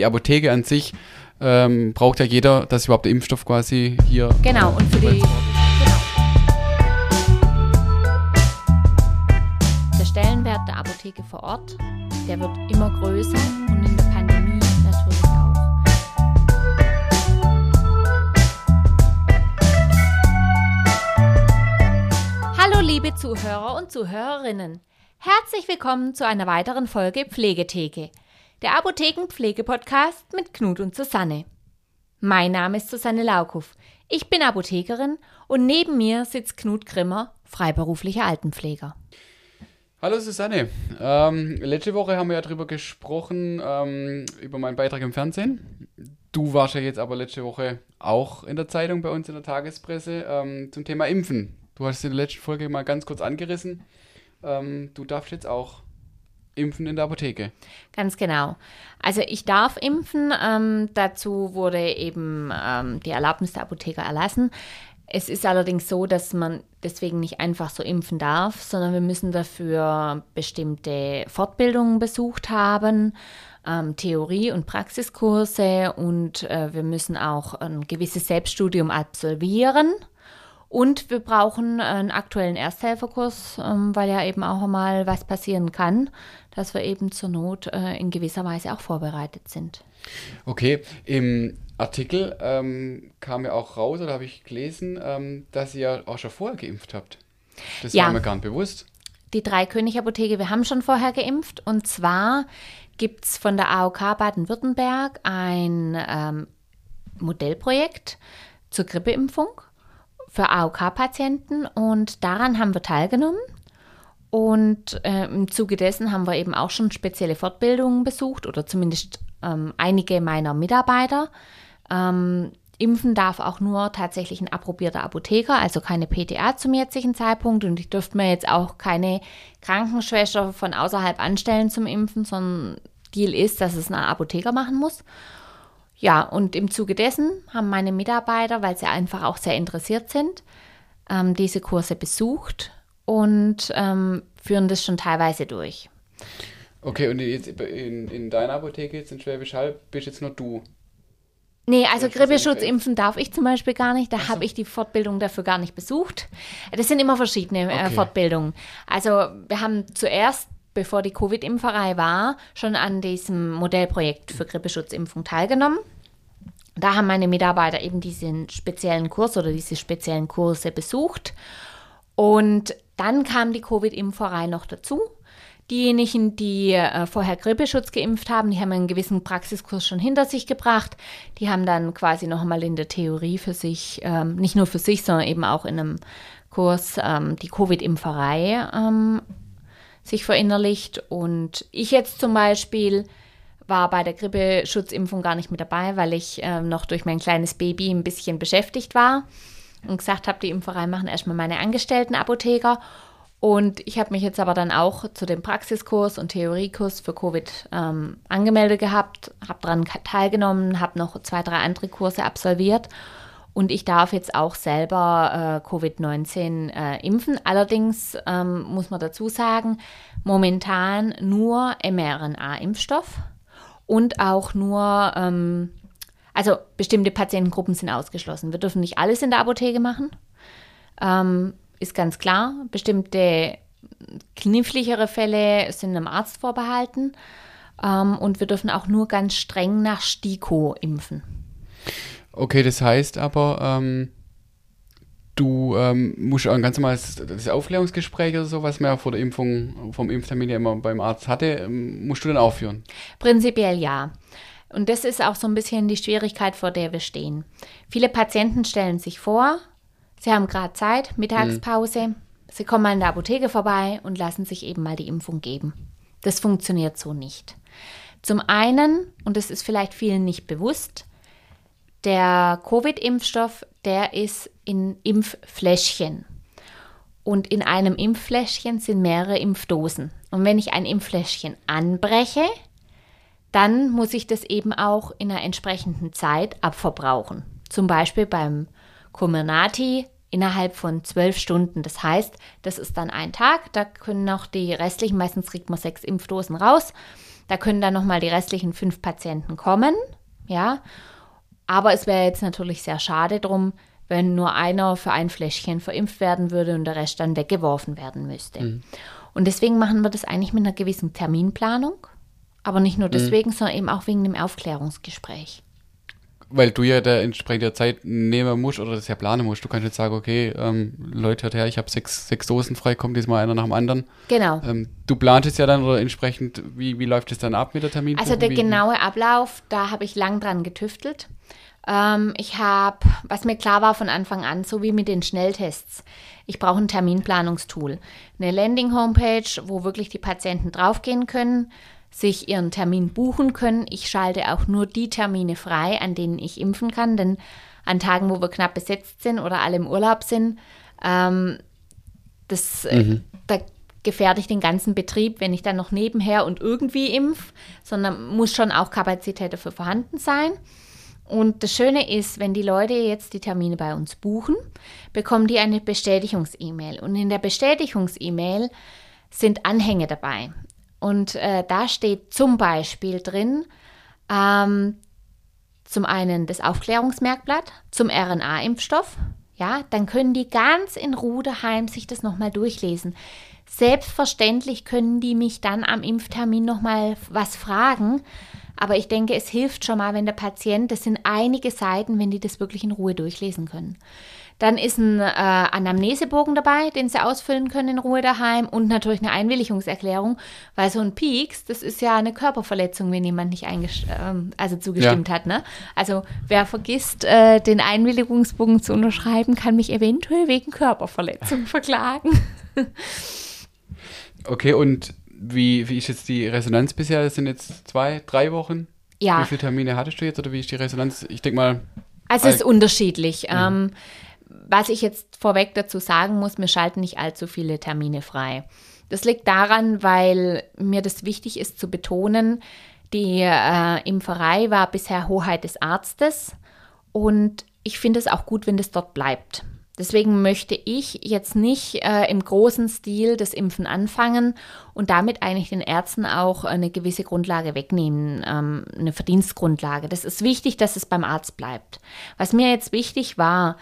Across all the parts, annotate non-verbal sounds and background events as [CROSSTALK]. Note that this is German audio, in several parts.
Die Apotheke an sich ähm, braucht ja jeder, dass überhaupt der Impfstoff quasi hier. Genau, und für die. Genau. Der Stellenwert der Apotheke vor Ort, der wird immer größer und in der Pandemie natürlich auch. Hallo liebe Zuhörer und Zuhörerinnen. Herzlich willkommen zu einer weiteren Folge Pflegetheke der Apothekenpflege-Podcast mit Knut und Susanne. Mein Name ist Susanne Laukow. Ich bin Apothekerin und neben mir sitzt Knut Grimmer, freiberuflicher Altenpfleger. Hallo Susanne. Ähm, letzte Woche haben wir ja darüber gesprochen, ähm, über meinen Beitrag im Fernsehen. Du warst ja jetzt aber letzte Woche auch in der Zeitung bei uns in der Tagespresse ähm, zum Thema Impfen. Du hast in der letzten Folge mal ganz kurz angerissen. Ähm, du darfst jetzt auch impfen in der Apotheke. Ganz genau. Also ich darf impfen. Ähm, dazu wurde eben ähm, die Erlaubnis der Apotheker erlassen. Es ist allerdings so, dass man deswegen nicht einfach so impfen darf, sondern wir müssen dafür bestimmte Fortbildungen besucht haben, ähm, Theorie- und Praxiskurse und äh, wir müssen auch ein gewisses Selbststudium absolvieren. Und wir brauchen einen aktuellen Ersthelferkurs, ähm, weil ja eben auch mal was passieren kann, dass wir eben zur Not äh, in gewisser Weise auch vorbereitet sind. Okay, im Artikel ähm, kam ja auch raus, oder habe ich gelesen, ähm, dass ihr auch schon vorher geimpft habt. Das ja. war mir gar nicht bewusst. Die drei König-Apotheke, wir haben schon vorher geimpft. Und zwar gibt es von der AOK Baden-Württemberg ein ähm, Modellprojekt zur Grippeimpfung für AOK-Patienten und daran haben wir teilgenommen. Und äh, im Zuge dessen haben wir eben auch schon spezielle Fortbildungen besucht oder zumindest ähm, einige meiner Mitarbeiter. Ähm, impfen darf auch nur tatsächlich ein approbierter Apotheker, also keine PTA zum jetzigen Zeitpunkt. Und ich dürfte mir jetzt auch keine Krankenschwester von außerhalb anstellen zum Impfen, sondern Deal ist, dass es ein Apotheker machen muss. Ja, und im Zuge dessen haben meine Mitarbeiter, weil sie einfach auch sehr interessiert sind, ähm, diese Kurse besucht und ähm, führen das schon teilweise durch. Okay, und jetzt in, in deiner Apotheke jetzt in Schwäbisch Hall bist jetzt nur du? Nee, also Grippeschutz impfen darf ich zum Beispiel gar nicht. Da so. habe ich die Fortbildung dafür gar nicht besucht. Das sind immer verschiedene äh, okay. Fortbildungen. Also wir haben zuerst bevor die Covid-Impferei war, schon an diesem Modellprojekt für Grippeschutzimpfung teilgenommen. Da haben meine Mitarbeiter eben diesen speziellen Kurs oder diese speziellen Kurse besucht. Und dann kam die Covid-Impferei noch dazu. Diejenigen, die äh, vorher Grippeschutz geimpft haben, die haben einen gewissen Praxiskurs schon hinter sich gebracht. Die haben dann quasi nochmal in der Theorie für sich, ähm, nicht nur für sich, sondern eben auch in einem Kurs ähm, die Covid-Impferei ähm, sich verinnerlicht. Und ich jetzt zum Beispiel war bei der Grippeschutzimpfung gar nicht mit dabei, weil ich äh, noch durch mein kleines Baby ein bisschen beschäftigt war und gesagt habe, die Impferei machen erstmal meine Angestellten Apotheker. Und ich habe mich jetzt aber dann auch zu dem Praxiskurs und Theoriekurs für Covid ähm, angemeldet gehabt, habe daran teilgenommen, habe noch zwei, drei andere Kurse absolviert und ich darf jetzt auch selber äh, Covid-19 äh, impfen. Allerdings ähm, muss man dazu sagen, momentan nur mRNA-Impfstoff und auch nur, ähm, also bestimmte Patientengruppen sind ausgeschlossen. Wir dürfen nicht alles in der Apotheke machen, ähm, ist ganz klar. Bestimmte knifflichere Fälle sind einem Arzt vorbehalten ähm, und wir dürfen auch nur ganz streng nach STIKO impfen. Okay, das heißt aber, ähm, du ähm, musst auch ein ganz normales das Aufklärungsgespräch oder so, was man ja vor der Impfung, vom Impftermin ja immer beim Arzt hatte, ähm, musst du dann aufführen? Prinzipiell ja. Und das ist auch so ein bisschen die Schwierigkeit, vor der wir stehen. Viele Patienten stellen sich vor, sie haben gerade Zeit, Mittagspause, mhm. sie kommen mal in der Apotheke vorbei und lassen sich eben mal die Impfung geben. Das funktioniert so nicht. Zum einen, und das ist vielleicht vielen nicht bewusst, der Covid-Impfstoff, der ist in Impffläschchen. Und in einem Impffläschchen sind mehrere Impfdosen. Und wenn ich ein Impffläschchen anbreche, dann muss ich das eben auch in einer entsprechenden Zeit abverbrauchen. Zum Beispiel beim Comirnaty innerhalb von zwölf Stunden. Das heißt, das ist dann ein Tag, da können noch die restlichen, meistens kriegt man sechs Impfdosen raus. Da können dann nochmal die restlichen fünf Patienten kommen. Ja. Aber es wäre jetzt natürlich sehr schade drum, wenn nur einer für ein Fläschchen verimpft werden würde und der Rest dann weggeworfen werden müsste. Mhm. Und deswegen machen wir das eigentlich mit einer gewissen Terminplanung. Aber nicht nur mhm. deswegen, mhm. sondern eben auch wegen dem Aufklärungsgespräch. Weil du ja der entsprechende Zeit nehmen musst oder das ja planen musst. Du kannst jetzt sagen, okay, ähm, Leute, hört her, ich habe sechs, sechs Dosen frei, kommt diesmal einer nach dem anderen. Genau. Ähm, du planst es ja dann oder entsprechend, wie, wie läuft es dann ab mit der Termin? Also der wie, genaue Ablauf, da habe ich lang dran getüftelt. Ähm, ich habe, was mir klar war von Anfang an, so wie mit den Schnelltests, ich brauche ein Terminplanungstool. Eine Landing-Homepage, wo wirklich die Patienten draufgehen können, sich ihren Termin buchen können. Ich schalte auch nur die Termine frei, an denen ich impfen kann, denn an Tagen, wo wir knapp besetzt sind oder alle im Urlaub sind, ähm, das, äh, mhm. da gefährde ich den ganzen Betrieb, wenn ich dann noch nebenher und irgendwie impf, sondern muss schon auch Kapazität dafür vorhanden sein. Und das Schöne ist, wenn die Leute jetzt die Termine bei uns buchen, bekommen die eine Bestätigungs-E-Mail. Und in der Bestätigungs-E-Mail sind Anhänge dabei. Und äh, da steht zum Beispiel drin, ähm, zum einen das Aufklärungsmerkblatt zum RNA-Impfstoff. Ja, dann können die ganz in Ruhe daheim sich das nochmal durchlesen. Selbstverständlich können die mich dann am Impftermin nochmal was fragen. Aber ich denke, es hilft schon mal, wenn der Patient, das sind einige Seiten, wenn die das wirklich in Ruhe durchlesen können. Dann ist ein äh, Anamnesebogen dabei, den sie ausfüllen können in Ruhe daheim und natürlich eine Einwilligungserklärung, weil so ein Peaks, das ist ja eine Körperverletzung, wenn jemand nicht äh, also zugestimmt ja. hat. Ne? Also wer vergisst, äh, den Einwilligungsbogen zu unterschreiben, kann mich eventuell wegen Körperverletzung verklagen. [LAUGHS] Okay, und wie, wie ist jetzt die Resonanz bisher? Das sind jetzt zwei, drei Wochen? Ja. Wie viele Termine hattest du jetzt oder wie ist die Resonanz? Ich denke mal. Also es ist unterschiedlich. Mhm. Ähm, was ich jetzt vorweg dazu sagen muss, wir schalten nicht allzu viele Termine frei. Das liegt daran, weil mir das wichtig ist zu betonen, die äh, Impferei war bisher Hoheit des Arztes und ich finde es auch gut, wenn das dort bleibt. Deswegen möchte ich jetzt nicht äh, im großen Stil das Impfen anfangen und damit eigentlich den Ärzten auch eine gewisse Grundlage wegnehmen, ähm, eine Verdienstgrundlage. Das ist wichtig, dass es beim Arzt bleibt. Was mir jetzt wichtig war,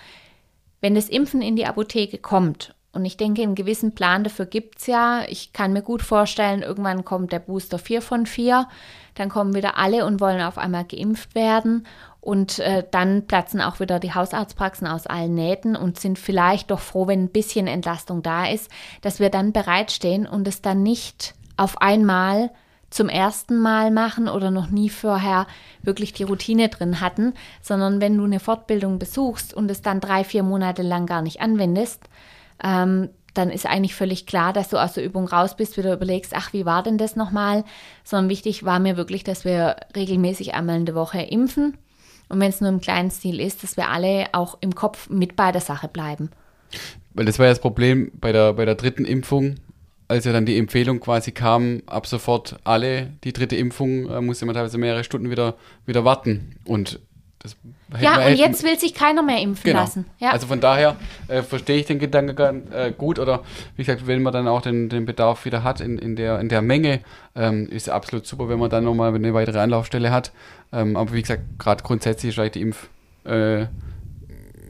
wenn das Impfen in die Apotheke kommt, und ich denke, einen gewissen Plan dafür gibt es ja. Ich kann mir gut vorstellen, irgendwann kommt der Booster 4 von 4, dann kommen wieder alle und wollen auf einmal geimpft werden. Und äh, dann platzen auch wieder die Hausarztpraxen aus allen Nähten und sind vielleicht doch froh, wenn ein bisschen Entlastung da ist, dass wir dann bereitstehen und es dann nicht auf einmal zum ersten Mal machen oder noch nie vorher wirklich die Routine drin hatten, sondern wenn du eine Fortbildung besuchst und es dann drei, vier Monate lang gar nicht anwendest, ähm, dann ist eigentlich völlig klar, dass du aus der Übung raus bist, wieder überlegst, ach, wie war denn das nochmal? Sondern wichtig war mir wirklich, dass wir regelmäßig einmal in der Woche impfen und wenn es nur im kleinen Stil ist, dass wir alle auch im Kopf mit bei der Sache bleiben. Weil das war ja das Problem bei der, bei der dritten Impfung, als ja dann die Empfehlung quasi kam, ab sofort alle, die dritte Impfung, äh, musste man teilweise mehrere Stunden wieder, wieder warten. Und das ja, und jetzt will sich keiner mehr impfen genau. lassen. Ja. Also von daher äh, verstehe ich den Gedanken äh, gut oder wie gesagt, wenn man dann auch den, den Bedarf wieder hat in, in, der, in der Menge, ähm, ist absolut super, wenn man dann nochmal eine weitere Anlaufstelle hat. Ähm, aber wie gesagt, gerade grundsätzlich ist vielleicht die Impf äh,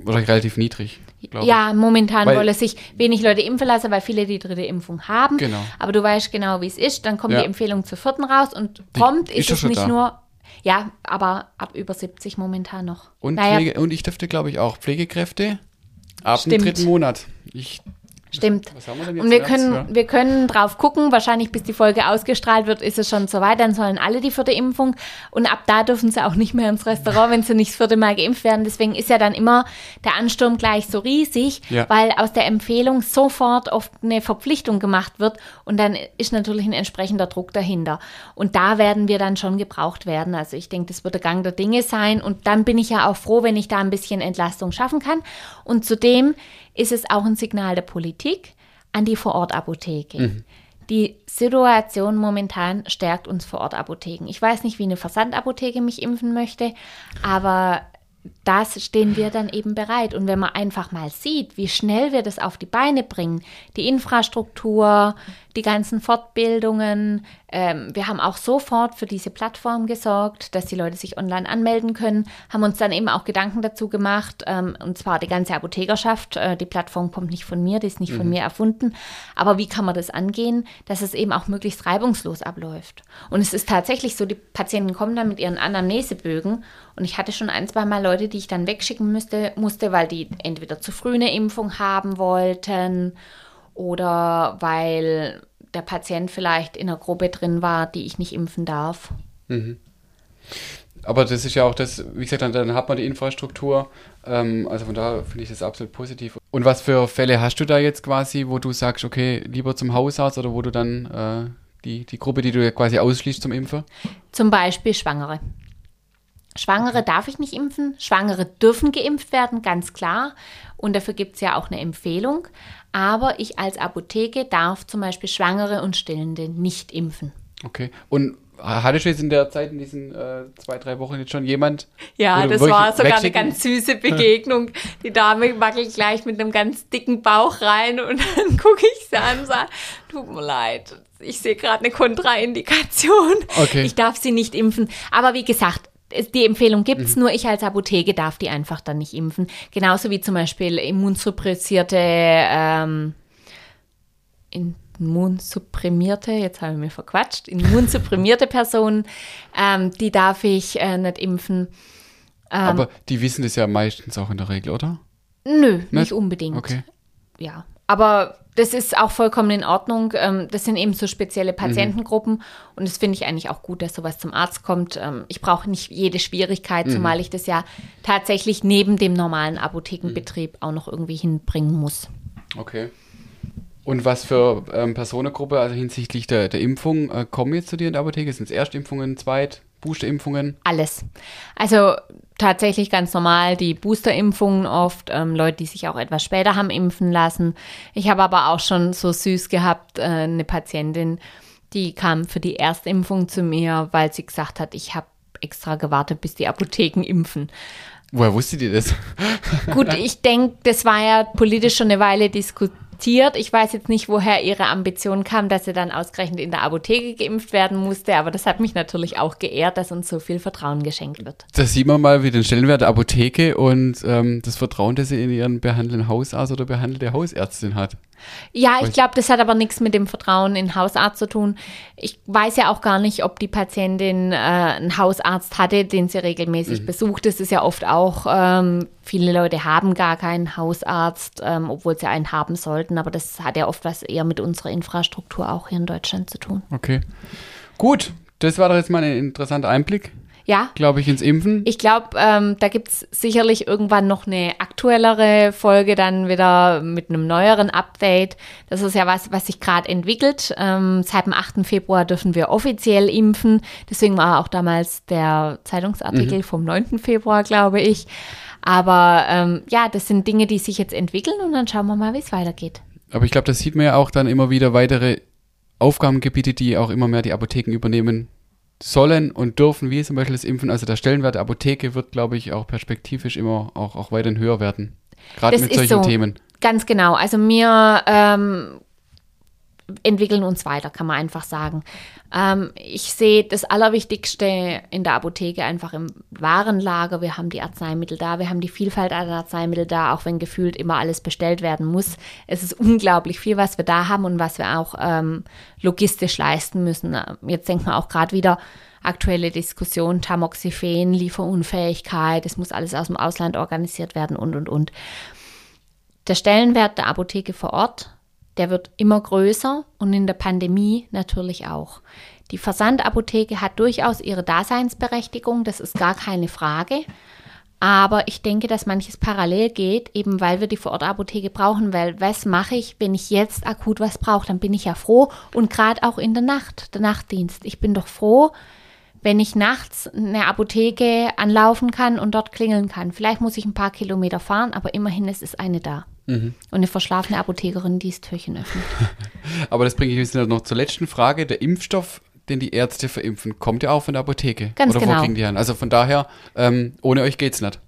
wahrscheinlich relativ niedrig. Ja, momentan weil, wollen sich wenig Leute impfen lassen, weil viele die dritte Impfung haben. Genau. Aber du weißt genau, wie es ist. Dann kommt ja. die Empfehlung zur vierten raus und prompt ist, ist es nicht da. nur ja, aber ab über 70 momentan noch. Und, naja. Pflege, und ich dürfte, glaube ich, auch Pflegekräfte ab Stimmt. dem dritten Monat. Ich Stimmt. Wir und wir können, ja. wir können drauf gucken, wahrscheinlich bis die Folge ausgestrahlt wird, ist es schon soweit, dann sollen alle die vierte Impfung und ab da dürfen sie auch nicht mehr ins Restaurant, wenn sie nicht das vierte Mal geimpft werden. Deswegen ist ja dann immer der Ansturm gleich so riesig, ja. weil aus der Empfehlung sofort oft eine Verpflichtung gemacht wird und dann ist natürlich ein entsprechender Druck dahinter. Und da werden wir dann schon gebraucht werden. Also ich denke, das wird der Gang der Dinge sein und dann bin ich ja auch froh, wenn ich da ein bisschen Entlastung schaffen kann. Und zudem ist es auch ein Signal der Politik an die Vorortapotheke. Mhm. Die Situation momentan stärkt uns Vorortapotheken. Ich weiß nicht, wie eine Versandapotheke mich impfen möchte, aber das stehen wir dann eben bereit. Und wenn man einfach mal sieht, wie schnell wir das auf die Beine bringen, die Infrastruktur, die ganzen Fortbildungen. Ähm, wir haben auch sofort für diese Plattform gesorgt, dass die Leute sich online anmelden können, haben uns dann eben auch Gedanken dazu gemacht, ähm, und zwar die ganze Apothekerschaft. Äh, die Plattform kommt nicht von mir, die ist nicht mhm. von mir erfunden. Aber wie kann man das angehen, dass es eben auch möglichst reibungslos abläuft? Und es ist tatsächlich so, die Patienten kommen dann mit ihren Anamnesebögen und ich hatte schon ein, zwei Mal Leute, die ich dann wegschicken müsste, musste, weil die entweder zu früh eine Impfung haben wollten oder weil der Patient vielleicht in einer Gruppe drin war, die ich nicht impfen darf. Mhm. Aber das ist ja auch das, wie gesagt, dann, dann hat man die Infrastruktur. Ähm, also von daher finde ich das absolut positiv. Und was für Fälle hast du da jetzt quasi, wo du sagst, okay, lieber zum Hausarzt oder wo du dann äh, die, die Gruppe, die du quasi ausschließt zum Impfen? Zum Beispiel Schwangere. Schwangere darf ich nicht impfen. Schwangere dürfen geimpft werden, ganz klar. Und dafür gibt es ja auch eine Empfehlung. Aber ich als Apotheke darf zum Beispiel Schwangere und Stillende nicht impfen. Okay. Und Hattest du jetzt in der Zeit, in diesen äh, zwei, drei Wochen jetzt schon jemand? Ja, das war sogar eine ganz süße [LAUGHS] Begegnung. Die Dame wackelt gleich mit einem ganz dicken Bauch rein und [LAUGHS] dann gucke ich sie an und sage, tut mir leid, ich sehe gerade eine Kontraindikation. Okay. Ich darf sie nicht impfen. Aber wie gesagt, die Empfehlung gibt es, mhm. nur ich als Apotheke darf die einfach dann nicht impfen. Genauso wie zum Beispiel immunsuppressierte, ähm, immunsupprimierte, jetzt habe ich mich verquatscht, immunsupprimierte [LAUGHS] Personen, ähm, die darf ich äh, nicht impfen. Ähm, Aber die wissen das ja meistens auch in der Regel, oder? Nö, nicht, nicht unbedingt. Okay. Ja, aber das ist auch vollkommen in Ordnung. Ähm, das sind eben so spezielle mhm. Patientengruppen mhm. und das finde ich eigentlich auch gut, dass sowas zum Arzt kommt. Ähm, ich brauche nicht jede Schwierigkeit, mhm. zumal ich das ja tatsächlich neben dem normalen Apothekenbetrieb mhm. auch noch irgendwie hinbringen muss. Okay. Und was für ähm, Personengruppe, also hinsichtlich der, der Impfung, äh, kommen jetzt zu dir in der Apotheke? Sind es Erstimpfungen, Zweit-, Boosterimpfungen? Alles. Also tatsächlich ganz normal die Boosterimpfungen oft, ähm, Leute, die sich auch etwas später haben impfen lassen. Ich habe aber auch schon so süß gehabt, äh, eine Patientin, die kam für die Erstimpfung zu mir, weil sie gesagt hat, ich habe extra gewartet, bis die Apotheken impfen. Woher wusstet ihr das? Gut, ich denke, das war ja politisch schon eine Weile diskutiert akzeptiert. Ich weiß jetzt nicht, woher ihre Ambition kam, dass sie dann ausgerechnet in der Apotheke geimpft werden musste, aber das hat mich natürlich auch geehrt, dass uns so viel Vertrauen geschenkt wird. Da sieht man mal wie den Stellenwert der Apotheke und ähm, das Vertrauen, das sie in ihren behandelnden Hausarzt oder behandelte Hausärztin hat. Ja, ich glaube, das hat aber nichts mit dem Vertrauen in Hausarzt zu tun. Ich weiß ja auch gar nicht, ob die Patientin äh, einen Hausarzt hatte, den sie regelmäßig mhm. besucht. Das ist ja oft auch, ähm, viele Leute haben gar keinen Hausarzt, ähm, obwohl sie einen haben sollten. Aber das hat ja oft was eher mit unserer Infrastruktur auch hier in Deutschland zu tun. Okay. Gut, das war doch jetzt mal ein interessanter Einblick ja. Glaube ich, ins Impfen. Ich glaube, ähm, da gibt es sicherlich irgendwann noch eine aktuellere Folge dann wieder mit einem neueren Update. Das ist ja was, was sich gerade entwickelt. Ähm, seit dem 8. Februar dürfen wir offiziell impfen. Deswegen war auch damals der Zeitungsartikel mhm. vom 9. Februar, glaube ich. Aber ähm, ja, das sind Dinge, die sich jetzt entwickeln und dann schauen wir mal, wie es weitergeht. Aber ich glaube, das sieht man ja auch dann immer wieder weitere Aufgabengebiete, die auch immer mehr die Apotheken übernehmen sollen und dürfen, wie zum Beispiel das Impfen. Also der Stellenwert der Apotheke wird, glaube ich, auch perspektivisch immer auch, auch weiterhin höher werden. Gerade mit solchen so. Themen. Ganz genau. Also wir ähm, entwickeln uns weiter, kann man einfach sagen. Ähm, ich sehe das Allerwichtigste in der Apotheke einfach im Warenlager. Wir haben die Arzneimittel da, wir haben die Vielfalt an Arzneimittel da, auch wenn gefühlt immer alles bestellt werden muss. Es ist unglaublich viel, was wir da haben und was wir auch ähm, logistisch leisten müssen. Jetzt denkt man auch gerade wieder, aktuelle Diskussion, Tamoxifen, Lieferunfähigkeit, es muss alles aus dem Ausland organisiert werden und, und, und. Der Stellenwert der Apotheke vor Ort der wird immer größer und in der Pandemie natürlich auch. Die Versandapotheke hat durchaus ihre Daseinsberechtigung, das ist gar keine Frage. Aber ich denke, dass manches parallel geht, eben weil wir die Vorortapotheke brauchen, weil was mache ich, wenn ich jetzt akut was brauche, dann bin ich ja froh und gerade auch in der Nacht, der Nachtdienst. Ich bin doch froh, wenn ich nachts eine Apotheke anlaufen kann und dort klingeln kann. Vielleicht muss ich ein paar Kilometer fahren, aber immerhin ist es eine da. Mhm. Und eine verschlafene Apothekerin, die das Türchen öffnet. [LAUGHS] Aber das bringe ich jetzt noch zur letzten Frage. Der Impfstoff, den die Ärzte verimpfen, kommt ja auch von der Apotheke. Ganz Oder genau. wo kriegen die an? Also von daher, ähm, ohne euch geht's nicht.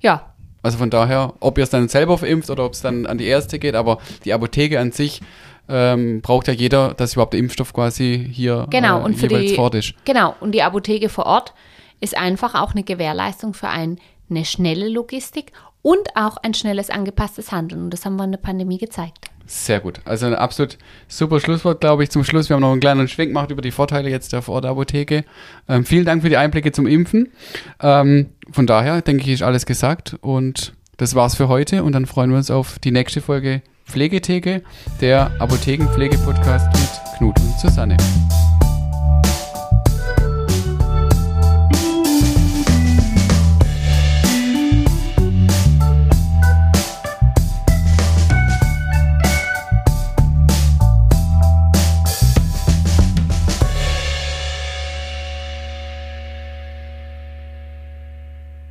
Ja. Also von daher, ob ihr es dann selber verimpft oder ob es dann an die Ärzte geht, aber die Apotheke an sich ähm, braucht ja jeder, dass überhaupt der Impfstoff quasi hier genau, äh, und für die, vor Ort ist. Genau, und die Apotheke vor Ort ist einfach auch eine Gewährleistung für ein, eine schnelle Logistik und auch ein schnelles angepasstes Handeln. Und das haben wir in der Pandemie gezeigt. Sehr gut. Also ein absolut super Schlusswort, glaube ich, zum Schluss. Wir haben noch einen kleinen Schwenk gemacht über die Vorteile jetzt der Vorortapotheke. Ähm, vielen Dank für die Einblicke zum Impfen. Ähm, von daher, denke ich, ist alles gesagt. Und das war's für heute. Und dann freuen wir uns auf die nächste Folge Pflegetheke, der Apothekenpflege-Podcast mit Knut und Susanne.